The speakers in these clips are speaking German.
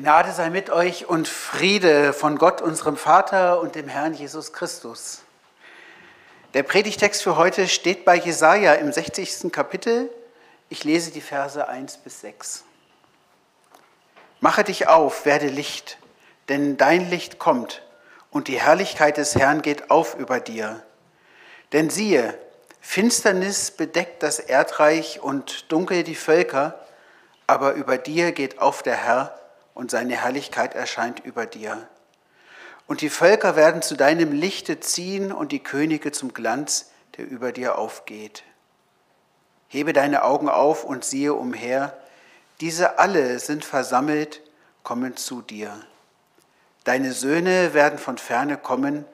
Gnade sei mit euch und Friede von Gott, unserem Vater und dem Herrn Jesus Christus. Der Predigtext für heute steht bei Jesaja im 60. Kapitel. Ich lese die Verse 1 bis 6. Mache dich auf, werde Licht, denn dein Licht kommt und die Herrlichkeit des Herrn geht auf über dir. Denn siehe, Finsternis bedeckt das Erdreich und dunkel die Völker, aber über dir geht auf der Herr und seine Herrlichkeit erscheint über dir. Und die Völker werden zu deinem Lichte ziehen und die Könige zum Glanz, der über dir aufgeht. Hebe deine Augen auf und siehe umher, diese alle sind versammelt, kommen zu dir. Deine Söhne werden von ferne kommen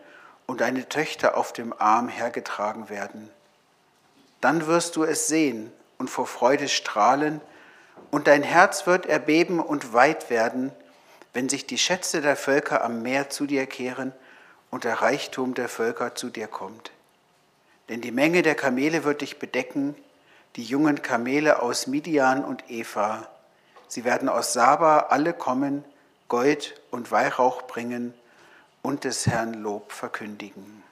und deine Töchter auf dem Arm hergetragen werden. Dann wirst du es sehen und vor Freude strahlen, und dein Herz wird erbeben und weit werden, wenn sich die Schätze der Völker am Meer zu dir kehren und der Reichtum der Völker zu dir kommt. Denn die Menge der Kamele wird dich bedecken, die jungen Kamele aus Midian und Eva. Sie werden aus Saba alle kommen, Gold und Weihrauch bringen und des Herrn Lob verkündigen.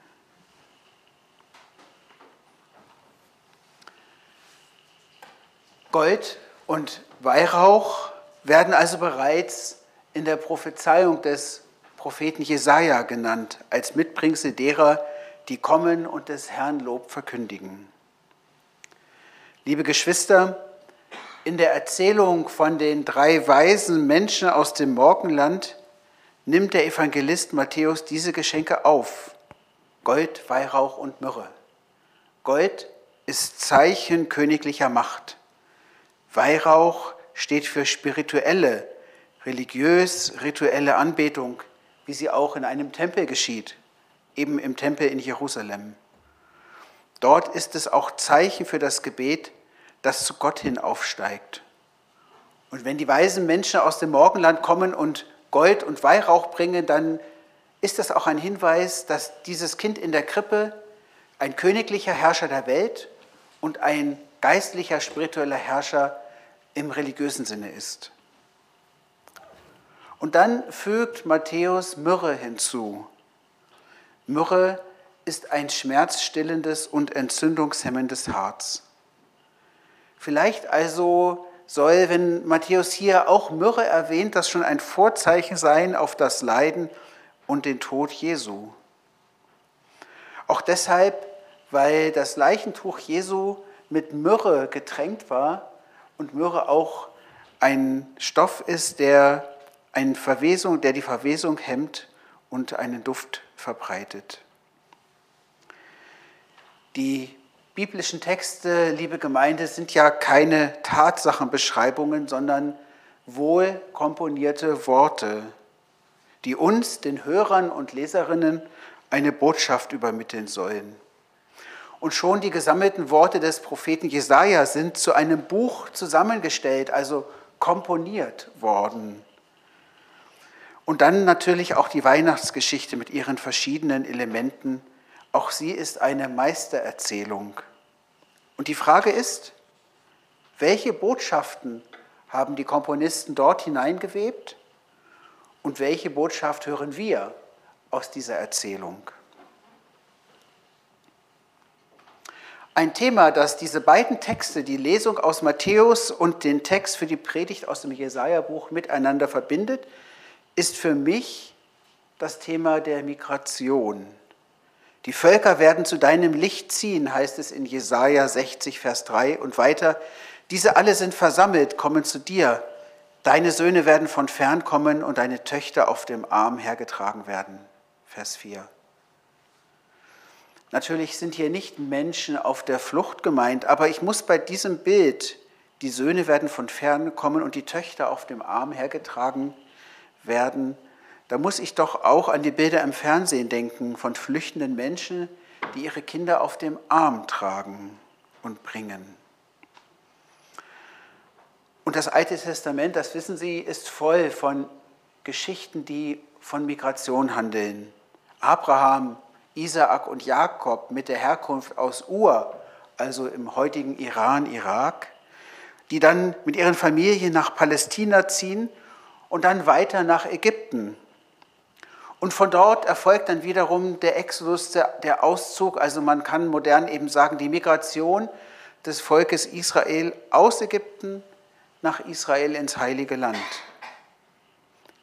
Gold und Weihrauch werden also bereits in der Prophezeiung des Propheten Jesaja genannt, als Mitbringsel derer, die kommen und des Herrn Lob verkündigen. Liebe Geschwister, in der Erzählung von den drei weisen Menschen aus dem Morgenland nimmt der Evangelist Matthäus diese Geschenke auf. Gold, Weihrauch und Myrrhe. Gold ist Zeichen königlicher Macht. Weihrauch steht für spirituelle, religiös-rituelle Anbetung, wie sie auch in einem Tempel geschieht, eben im Tempel in Jerusalem. Dort ist es auch Zeichen für das Gebet, das zu Gott hin aufsteigt. Und wenn die weisen Menschen aus dem Morgenland kommen und Gold und Weihrauch bringen, dann ist das auch ein Hinweis, dass dieses Kind in der Krippe ein königlicher Herrscher der Welt und ein geistlicher, spiritueller Herrscher im religiösen Sinne ist. Und dann fügt Matthäus Myrrhe hinzu. Myrrhe ist ein schmerzstillendes und entzündungshemmendes Harz. Vielleicht also soll, wenn Matthäus hier auch Myrrhe erwähnt, das schon ein Vorzeichen sein auf das Leiden und den Tod Jesu. Auch deshalb, weil das Leichentuch Jesu mit Myrrhe getränkt war und Myrrhe auch ein Stoff ist, der, eine Verwesung, der die Verwesung hemmt und einen Duft verbreitet. Die biblischen Texte, liebe Gemeinde, sind ja keine Tatsachenbeschreibungen, sondern wohl komponierte Worte, die uns, den Hörern und Leserinnen, eine Botschaft übermitteln sollen. Und schon die gesammelten Worte des Propheten Jesaja sind zu einem Buch zusammengestellt, also komponiert worden. Und dann natürlich auch die Weihnachtsgeschichte mit ihren verschiedenen Elementen. Auch sie ist eine Meistererzählung. Und die Frage ist, welche Botschaften haben die Komponisten dort hineingewebt und welche Botschaft hören wir aus dieser Erzählung? Ein Thema, das diese beiden Texte, die Lesung aus Matthäus und den Text für die Predigt aus dem Jesaja-Buch miteinander verbindet, ist für mich das Thema der Migration. Die Völker werden zu deinem Licht ziehen, heißt es in Jesaja 60, Vers 3 und weiter. Diese alle sind versammelt, kommen zu dir. Deine Söhne werden von fern kommen und deine Töchter auf dem Arm hergetragen werden. Vers 4. Natürlich sind hier nicht Menschen auf der Flucht gemeint, aber ich muss bei diesem Bild, die Söhne werden von fern kommen und die Töchter auf dem Arm hergetragen werden, da muss ich doch auch an die Bilder im Fernsehen denken von flüchtenden Menschen, die ihre Kinder auf dem Arm tragen und bringen. Und das Alte Testament, das wissen Sie, ist voll von Geschichten, die von Migration handeln. Abraham, Isaak und Jakob mit der Herkunft aus Ur, also im heutigen Iran, Irak, die dann mit ihren Familien nach Palästina ziehen und dann weiter nach Ägypten. Und von dort erfolgt dann wiederum der Exodus, der Auszug, also man kann modern eben sagen, die Migration des Volkes Israel aus Ägypten nach Israel ins heilige Land.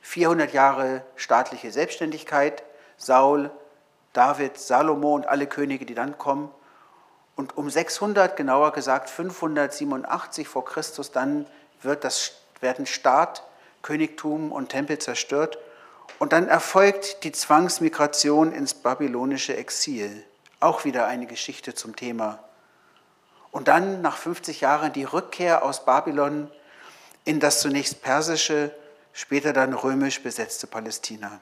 400 Jahre staatliche Selbstständigkeit, Saul, David, Salomo und alle Könige, die dann kommen. Und um 600, genauer gesagt 587 vor Christus, dann wird das, werden Staat, Königtum und Tempel zerstört. Und dann erfolgt die Zwangsmigration ins babylonische Exil. Auch wieder eine Geschichte zum Thema. Und dann nach 50 Jahren die Rückkehr aus Babylon in das zunächst persische, später dann römisch besetzte Palästina.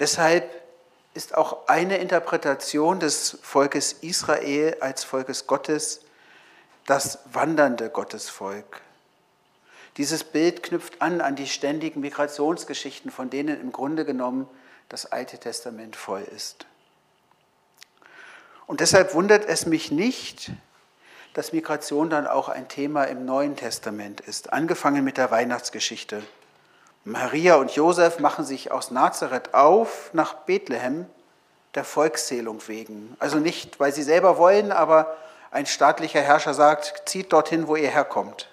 Deshalb ist auch eine Interpretation des Volkes Israel als Volkes Gottes das wandernde Gottesvolk. Dieses Bild knüpft an an die ständigen Migrationsgeschichten, von denen im Grunde genommen das Alte Testament voll ist. Und deshalb wundert es mich nicht, dass Migration dann auch ein Thema im Neuen Testament ist, angefangen mit der Weihnachtsgeschichte. Maria und Josef machen sich aus Nazareth auf nach Bethlehem der Volkszählung wegen. Also nicht, weil sie selber wollen, aber ein staatlicher Herrscher sagt, zieht dorthin, wo ihr herkommt.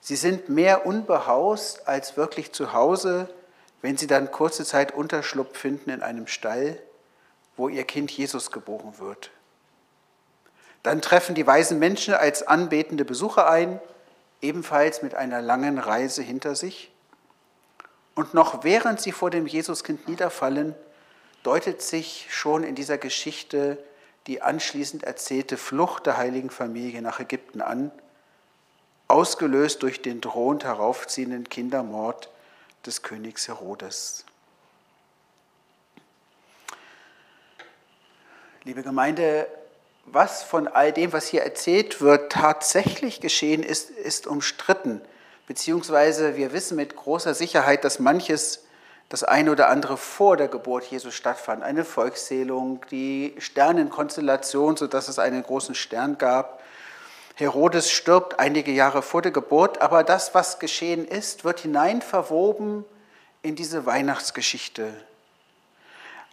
Sie sind mehr unbehaust als wirklich zu Hause, wenn sie dann kurze Zeit Unterschlupf finden in einem Stall, wo ihr Kind Jesus geboren wird. Dann treffen die weisen Menschen als anbetende Besucher ein, ebenfalls mit einer langen Reise hinter sich. Und noch während sie vor dem Jesuskind niederfallen, deutet sich schon in dieser Geschichte die anschließend erzählte Flucht der heiligen Familie nach Ägypten an, ausgelöst durch den drohend heraufziehenden Kindermord des Königs Herodes. Liebe Gemeinde, was von all dem, was hier erzählt wird, tatsächlich geschehen ist, ist umstritten. Beziehungsweise wir wissen mit großer Sicherheit, dass manches, das eine oder andere vor der Geburt Jesus stattfand. Eine Volkszählung, die Sternenkonstellation, sodass es einen großen Stern gab. Herodes stirbt einige Jahre vor der Geburt, aber das, was geschehen ist, wird hineinverwoben in diese Weihnachtsgeschichte.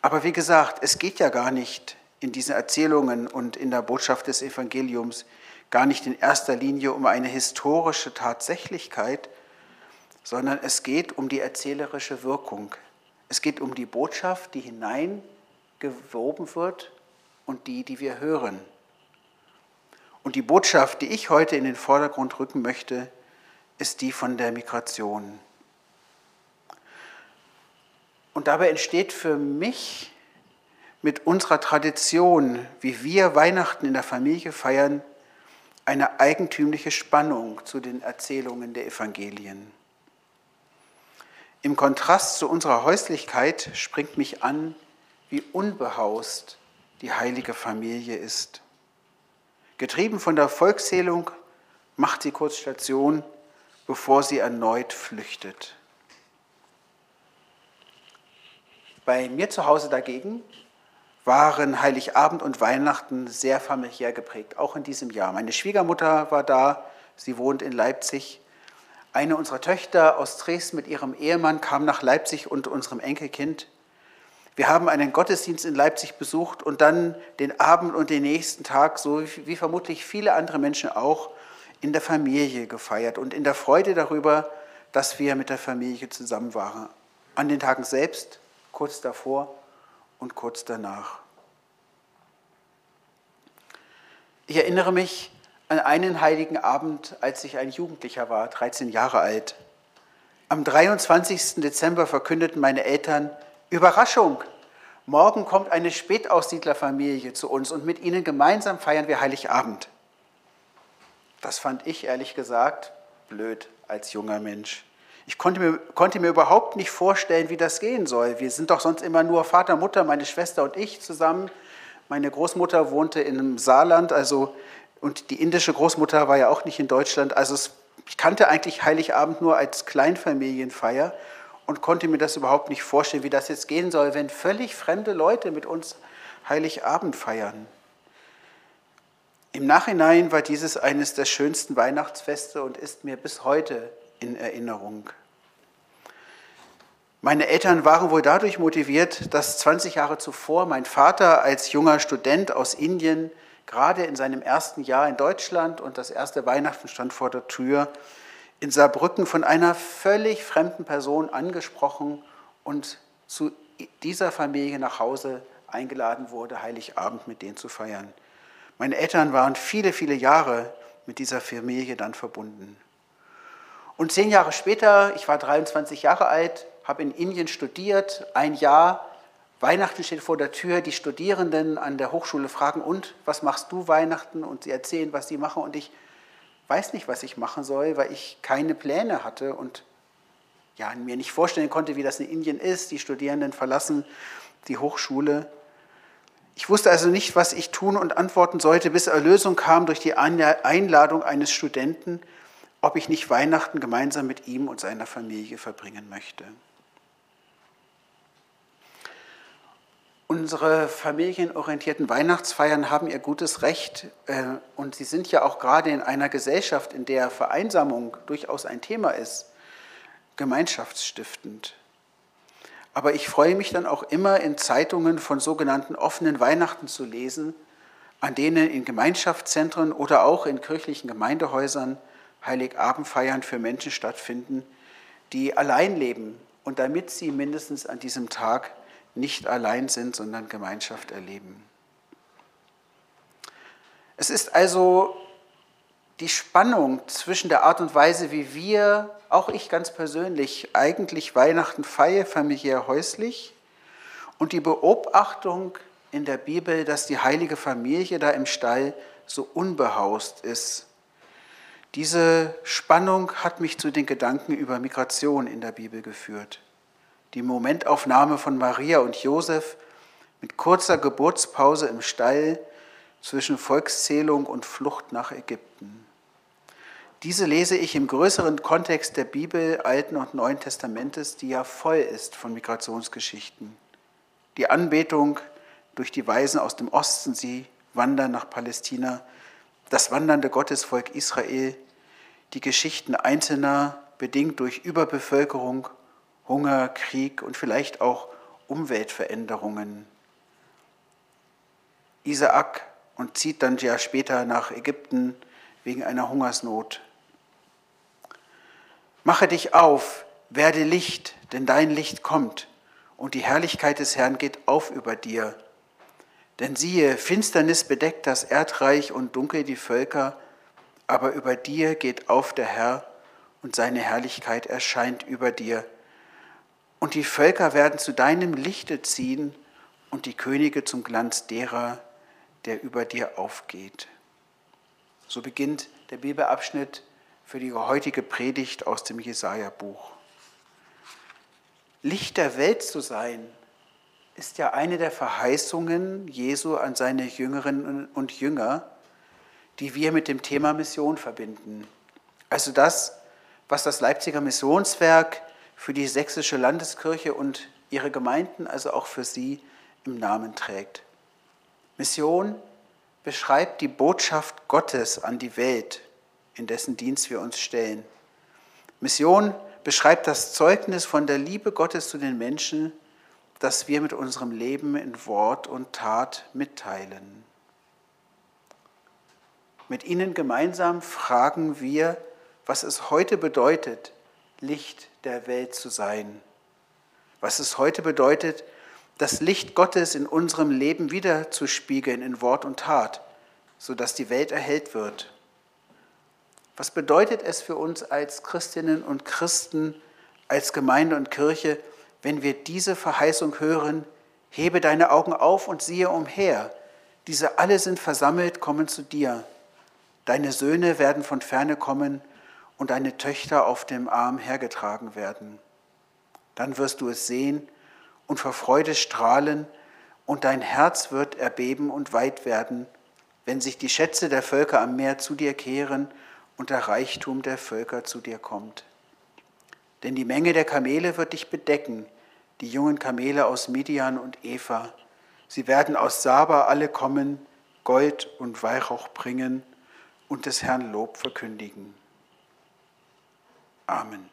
Aber wie gesagt, es geht ja gar nicht in diesen Erzählungen und in der Botschaft des Evangeliums gar nicht in erster Linie um eine historische Tatsächlichkeit, sondern es geht um die erzählerische Wirkung. Es geht um die Botschaft, die hineingewoben wird und die, die wir hören. Und die Botschaft, die ich heute in den Vordergrund rücken möchte, ist die von der Migration. Und dabei entsteht für mich mit unserer Tradition, wie wir Weihnachten in der Familie feiern, eine eigentümliche Spannung zu den Erzählungen der Evangelien. Im Kontrast zu unserer Häuslichkeit springt mich an, wie unbehaust die heilige Familie ist. Getrieben von der Volkszählung macht sie kurz Station, bevor sie erneut flüchtet. Bei mir zu Hause dagegen waren Heiligabend und Weihnachten sehr familiär geprägt, auch in diesem Jahr. Meine Schwiegermutter war da, sie wohnt in Leipzig. Eine unserer Töchter aus Dresden mit ihrem Ehemann kam nach Leipzig und unserem Enkelkind. Wir haben einen Gottesdienst in Leipzig besucht und dann den Abend und den nächsten Tag, so wie vermutlich viele andere Menschen auch, in der Familie gefeiert und in der Freude darüber, dass wir mit der Familie zusammen waren. An den Tagen selbst, kurz davor und kurz danach. Ich erinnere mich an einen heiligen Abend, als ich ein Jugendlicher war, 13 Jahre alt. Am 23. Dezember verkündeten meine Eltern, Überraschung, morgen kommt eine Spätaussiedlerfamilie zu uns und mit ihnen gemeinsam feiern wir Heiligabend. Das fand ich ehrlich gesagt blöd als junger Mensch. Ich konnte mir, konnte mir überhaupt nicht vorstellen, wie das gehen soll. Wir sind doch sonst immer nur Vater, Mutter, meine Schwester und ich zusammen. Meine Großmutter wohnte in einem Saarland, also und die indische Großmutter war ja auch nicht in Deutschland. Also es, ich kannte eigentlich Heiligabend nur als Kleinfamilienfeier und konnte mir das überhaupt nicht vorstellen, wie das jetzt gehen soll, wenn völlig fremde Leute mit uns Heiligabend feiern. Im Nachhinein war dieses eines der schönsten Weihnachtsfeste und ist mir bis heute in Erinnerung. Meine Eltern waren wohl dadurch motiviert, dass 20 Jahre zuvor mein Vater als junger Student aus Indien gerade in seinem ersten Jahr in Deutschland und das erste Weihnachten stand vor der Tür, in Saarbrücken von einer völlig fremden Person angesprochen und zu dieser Familie nach Hause eingeladen wurde, Heiligabend mit denen zu feiern. Meine Eltern waren viele, viele Jahre mit dieser Familie dann verbunden. Und zehn Jahre später, ich war 23 Jahre alt, habe in Indien studiert, ein Jahr. Weihnachten steht vor der Tür, die Studierenden an der Hochschule fragen, und was machst du Weihnachten? Und sie erzählen, was sie machen. Und ich weiß nicht, was ich machen soll, weil ich keine Pläne hatte und ja, mir nicht vorstellen konnte, wie das in Indien ist. Die Studierenden verlassen die Hochschule. Ich wusste also nicht, was ich tun und antworten sollte, bis Erlösung kam durch die Einladung eines Studenten, ob ich nicht Weihnachten gemeinsam mit ihm und seiner Familie verbringen möchte. Unsere familienorientierten Weihnachtsfeiern haben ihr gutes Recht äh, und sie sind ja auch gerade in einer Gesellschaft, in der Vereinsamung durchaus ein Thema ist, gemeinschaftsstiftend. Aber ich freue mich dann auch immer in Zeitungen von sogenannten offenen Weihnachten zu lesen, an denen in Gemeinschaftszentren oder auch in kirchlichen Gemeindehäusern Heiligabendfeiern für Menschen stattfinden, die allein leben und damit sie mindestens an diesem Tag nicht allein sind, sondern Gemeinschaft erleben. Es ist also die Spannung zwischen der Art und Weise, wie wir, auch ich ganz persönlich, eigentlich Weihnachten feiern, familiär häuslich, und die Beobachtung in der Bibel, dass die heilige Familie da im Stall so unbehaust ist. Diese Spannung hat mich zu den Gedanken über Migration in der Bibel geführt die Momentaufnahme von Maria und Josef mit kurzer Geburtspause im Stall zwischen Volkszählung und Flucht nach Ägypten. Diese lese ich im größeren Kontext der Bibel, Alten und Neuen Testamentes, die ja voll ist von Migrationsgeschichten. Die Anbetung durch die Weisen aus dem Osten, sie wandern nach Palästina, das wandernde Gottesvolk Israel, die Geschichten Einzelner, bedingt durch Überbevölkerung Hunger, Krieg und vielleicht auch Umweltveränderungen. Isaak und zieht dann ja später nach Ägypten wegen einer Hungersnot. Mache dich auf, werde Licht, denn dein Licht kommt und die Herrlichkeit des Herrn geht auf über dir. Denn siehe, Finsternis bedeckt das Erdreich und dunkel die Völker, aber über dir geht auf der Herr und seine Herrlichkeit erscheint über dir. Und die Völker werden zu deinem Lichte ziehen und die Könige zum Glanz derer, der über dir aufgeht. So beginnt der Bibelabschnitt für die heutige Predigt aus dem Jesaja-Buch. Licht der Welt zu sein, ist ja eine der Verheißungen Jesu an seine Jüngerinnen und Jünger, die wir mit dem Thema Mission verbinden. Also das, was das Leipziger Missionswerk für die sächsische Landeskirche und ihre Gemeinden, also auch für sie im Namen trägt. Mission beschreibt die Botschaft Gottes an die Welt, in dessen Dienst wir uns stellen. Mission beschreibt das Zeugnis von der Liebe Gottes zu den Menschen, das wir mit unserem Leben in Wort und Tat mitteilen. Mit ihnen gemeinsam fragen wir, was es heute bedeutet, Licht der Welt zu sein. Was es heute bedeutet, das Licht Gottes in unserem Leben wiederzuspiegeln in Wort und Tat, sodass die Welt erhellt wird. Was bedeutet es für uns als Christinnen und Christen, als Gemeinde und Kirche, wenn wir diese Verheißung hören, hebe deine Augen auf und siehe umher, diese alle sind versammelt, kommen zu dir. Deine Söhne werden von ferne kommen und deine Töchter auf dem Arm hergetragen werden. Dann wirst du es sehen und vor Freude strahlen, und dein Herz wird erbeben und weit werden, wenn sich die Schätze der Völker am Meer zu dir kehren und der Reichtum der Völker zu dir kommt. Denn die Menge der Kamele wird dich bedecken, die jungen Kamele aus Midian und Eva. Sie werden aus Saba alle kommen, Gold und Weihrauch bringen und des Herrn Lob verkündigen. Amen.